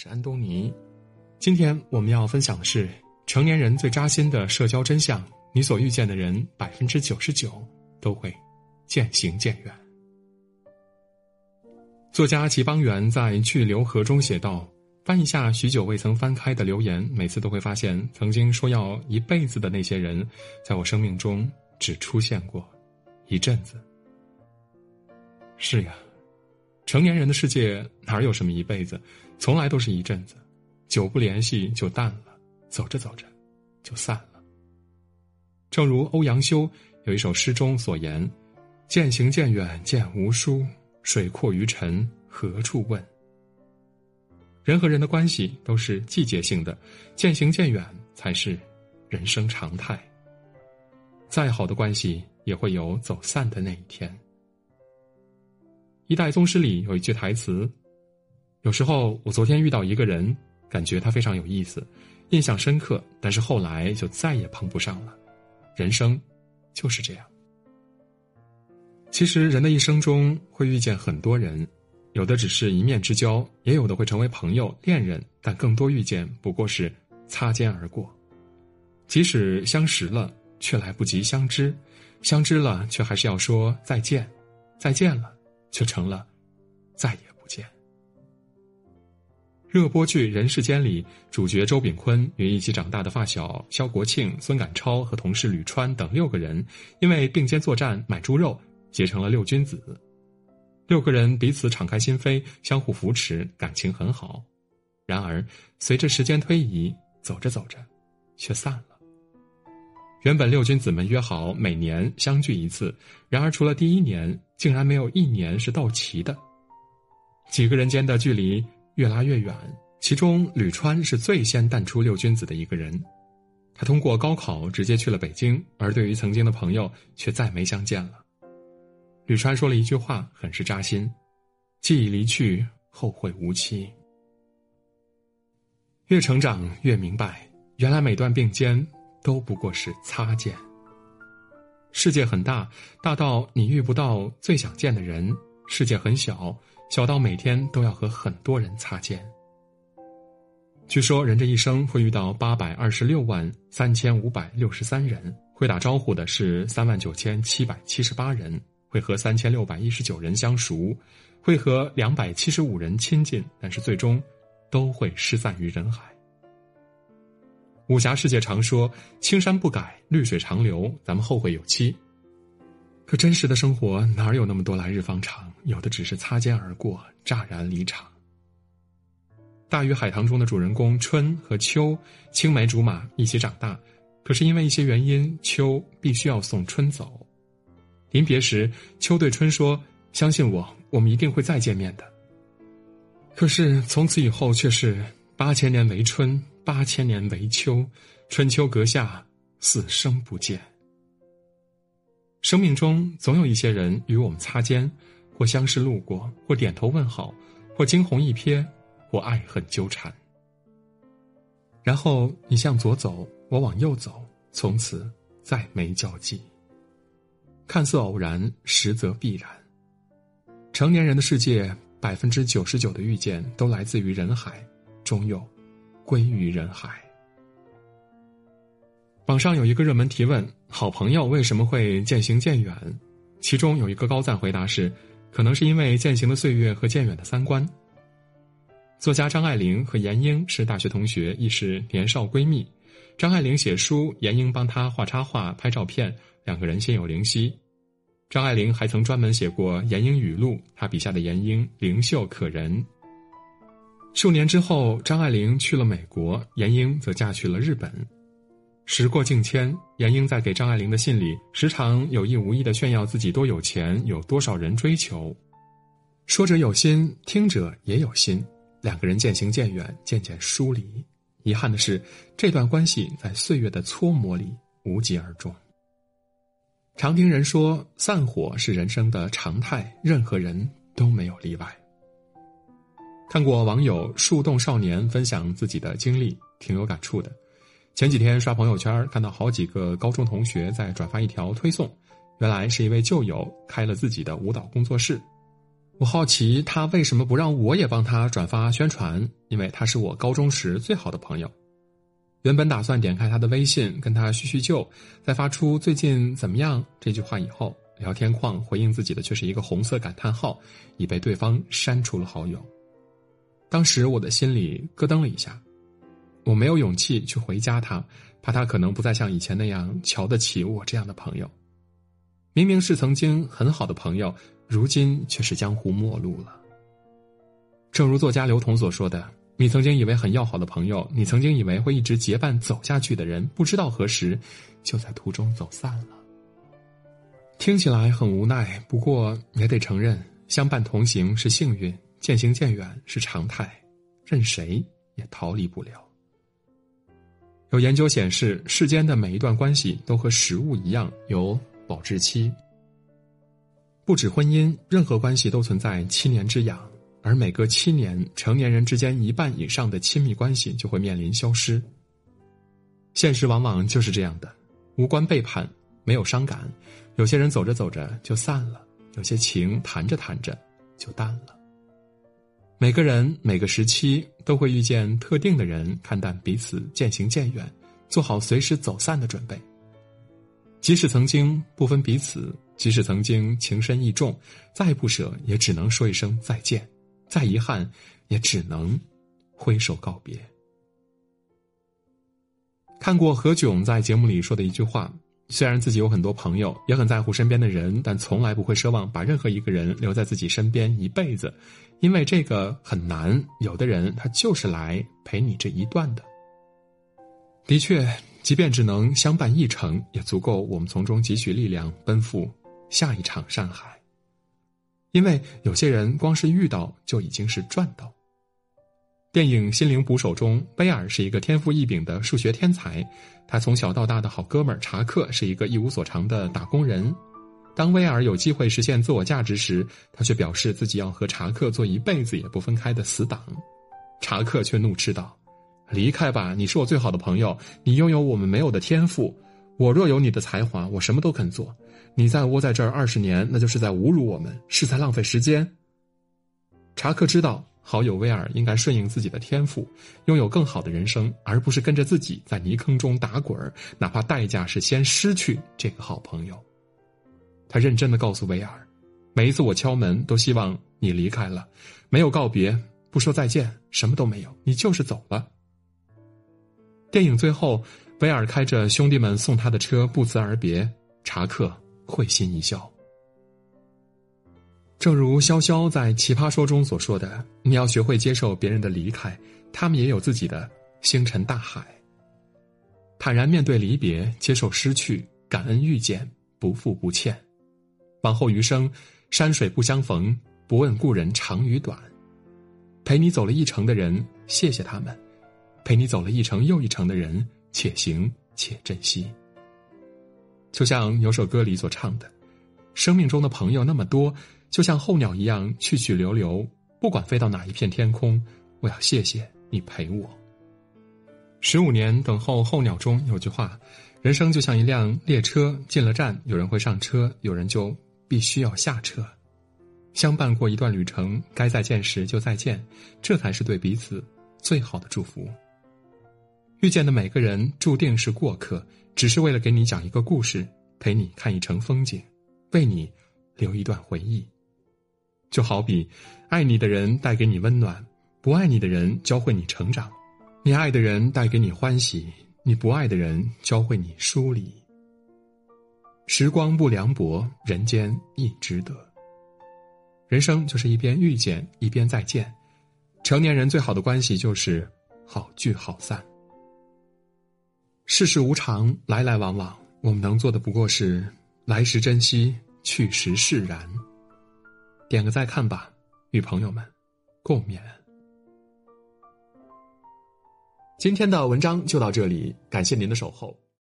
是安东尼。今天我们要分享的是成年人最扎心的社交真相：你所遇见的人，百分之九十九都会渐行渐远。作家齐邦媛在《去留河》中写道：“翻一下许久未曾翻开的留言，每次都会发现，曾经说要一辈子的那些人，在我生命中只出现过一阵子。”是呀，成年人的世界哪有什么一辈子，从来都是一阵子，久不联系就淡了，走着走着就散了。正如欧阳修有一首诗中所言：“渐行渐远渐无书。”水阔鱼沉，何处问？人和人的关系都是季节性的，渐行渐远才是人生常态。再好的关系也会有走散的那一天。一代宗师里有一句台词：“有时候我昨天遇到一个人，感觉他非常有意思，印象深刻，但是后来就再也碰不上了。人生就是这样。”其实，人的一生中会遇见很多人，有的只是一面之交，也有的会成为朋友、恋人，但更多遇见不过是擦肩而过。即使相识了，却来不及相知；相知了，却还是要说再见；再见了，却成了再也不见。热播剧《人世间》里，主角周秉昆与一起长大的发小肖国庆、孙赶超和同事吕川等六个人，因为并肩作战买猪肉。结成了六君子，六个人彼此敞开心扉，相互扶持，感情很好。然而，随着时间推移，走着走着，却散了。原本六君子们约好每年相聚一次，然而除了第一年，竟然没有一年是到齐的。几个人间的距离越拉越远，其中吕川是最先淡出六君子的一个人。他通过高考直接去了北京，而对于曾经的朋友，却再没相见了。吕川说了一句话，很是扎心：“既已离去，后会无期。”越成长越明白，原来每段并肩都不过是擦肩。世界很大，大到你遇不到最想见的人；世界很小，小到每天都要和很多人擦肩。据说，人这一生会遇到八百二十六万三千五百六十三人，会打招呼的是三万九千七百七十八人。会和三千六百一十九人相熟，会和两百七十五人亲近，但是最终都会失散于人海。武侠世界常说“青山不改，绿水长流”，咱们后会有期。可真实的生活哪有那么多来日方长？有的只是擦肩而过，乍然离场。《大鱼海棠》中的主人公春和秋青梅竹马一起长大，可是因为一些原因，秋必须要送春走。临别时，秋对春说：“相信我，我们一定会再见面的。”可是从此以后，却是八千年为春，八千年为秋，春秋阁下，死生不见。生命中总有一些人与我们擦肩，或相识路过，或点头问好，或惊鸿一瞥，或爱恨纠缠。然后你向左走，我往右走，从此再没交集。看似偶然，实则必然。成年人的世界，百分之九十九的遇见都来自于人海，终有归于人海。网上有一个热门提问：好朋友为什么会渐行渐远？其中有一个高赞回答是：可能是因为渐行的岁月和渐远的三观。作家张爱玲和闫英是大学同学，亦是年少闺蜜。张爱玲写书，闫英帮她画插画、拍照片。两个人心有灵犀，张爱玲还曾专门写过闫英语录，她笔下的闫英灵秀可人。数年之后，张爱玲去了美国，闫英则嫁去了日本。时过境迁，闫英在给张爱玲的信里，时常有意无意的炫耀自己多有钱，有多少人追求。说者有心，听者也有心，两个人渐行渐远，渐渐疏离。遗憾的是，这段关系在岁月的搓磨里无疾而终。常听人说，散伙是人生的常态，任何人都没有例外。看过网友树洞少年分享自己的经历，挺有感触的。前几天刷朋友圈，看到好几个高中同学在转发一条推送，原来是一位旧友开了自己的舞蹈工作室。我好奇他为什么不让我也帮他转发宣传，因为他是我高中时最好的朋友。原本打算点开他的微信跟他叙叙旧，在发出“最近怎么样”这句话以后，聊天框回应自己的却是一个红色感叹号，已被对方删除了好友。当时我的心里咯噔了一下，我没有勇气去回加他，怕他可能不再像以前那样瞧得起我这样的朋友。明明是曾经很好的朋友。如今却是江湖陌路了。正如作家刘同所说的：“你曾经以为很要好的朋友，你曾经以为会一直结伴走下去的人，不知道何时就在途中走散了。”听起来很无奈，不过也得承认，相伴同行是幸运，渐行渐远是常态，任谁也逃离不了。有研究显示，世间的每一段关系都和食物一样有保质期。不止婚姻，任何关系都存在七年之痒，而每隔七年，成年人之间一半以上的亲密关系就会面临消失。现实往往就是这样的，无关背叛，没有伤感，有些人走着走着就散了，有些情谈着谈着就淡了。每个人每个时期都会遇见特定的人，看淡彼此，渐行渐远，做好随时走散的准备。即使曾经不分彼此。即使曾经情深意重，再不舍也只能说一声再见；再遗憾，也只能挥手告别。看过何炅在节目里说的一句话：“虽然自己有很多朋友，也很在乎身边的人，但从来不会奢望把任何一个人留在自己身边一辈子，因为这个很难。有的人他就是来陪你这一段的。”的确，即便只能相伴一程，也足够我们从中汲取力量，奔赴。下一场山海，因为有些人光是遇到就已经是赚到。电影《心灵捕手》中，威尔是一个天赋异禀的数学天才，他从小到大的好哥们查克是一个一无所长的打工人。当威尔有机会实现自我价值时，他却表示自己要和查克做一辈子也不分开的死党。查克却怒斥道：“离开吧，你是我最好的朋友，你拥有我们没有的天赋。我若有你的才华，我什么都肯做。”你再窝在这儿二十年，那就是在侮辱我们，是在浪费时间。查克知道好友威尔应该顺应自己的天赋，拥有更好的人生，而不是跟着自己在泥坑中打滚儿，哪怕代价是先失去这个好朋友。他认真的告诉威尔：“每一次我敲门，都希望你离开了，没有告别，不说再见，什么都没有，你就是走了。”电影最后，威尔开着兄弟们送他的车，不辞而别。查克。会心一笑。正如潇潇在《奇葩说》中所说的：“你要学会接受别人的离开，他们也有自己的星辰大海。坦然面对离别，接受失去，感恩遇见，不负不欠。往后余生，山水不相逢，不问故人长与短。陪你走了一程的人，谢谢他们；陪你走了一程又一程的人，且行且珍惜。”就像有首歌里所唱的：“生命中的朋友那么多，就像候鸟一样去去留留。不管飞到哪一片天空，我要谢谢你陪我。”十五年等候候鸟中有句话：“人生就像一辆列车，进了站，有人会上车，有人就必须要下车。相伴过一段旅程，该再见时就再见，这才是对彼此最好的祝福。遇见的每个人注定是过客。”只是为了给你讲一个故事，陪你看一程风景，为你留一段回忆。就好比，爱你的人带给你温暖，不爱你的人教会你成长；你爱的人带给你欢喜，你不爱的人教会你疏离。时光不凉薄，人间亦值得。人生就是一边遇见，一边再见。成年人最好的关系就是好聚好散。世事无常，来来往往，我们能做的不过是来时珍惜，去时释然。点个再看吧，与朋友们共勉。今天的文章就到这里，感谢您的守候。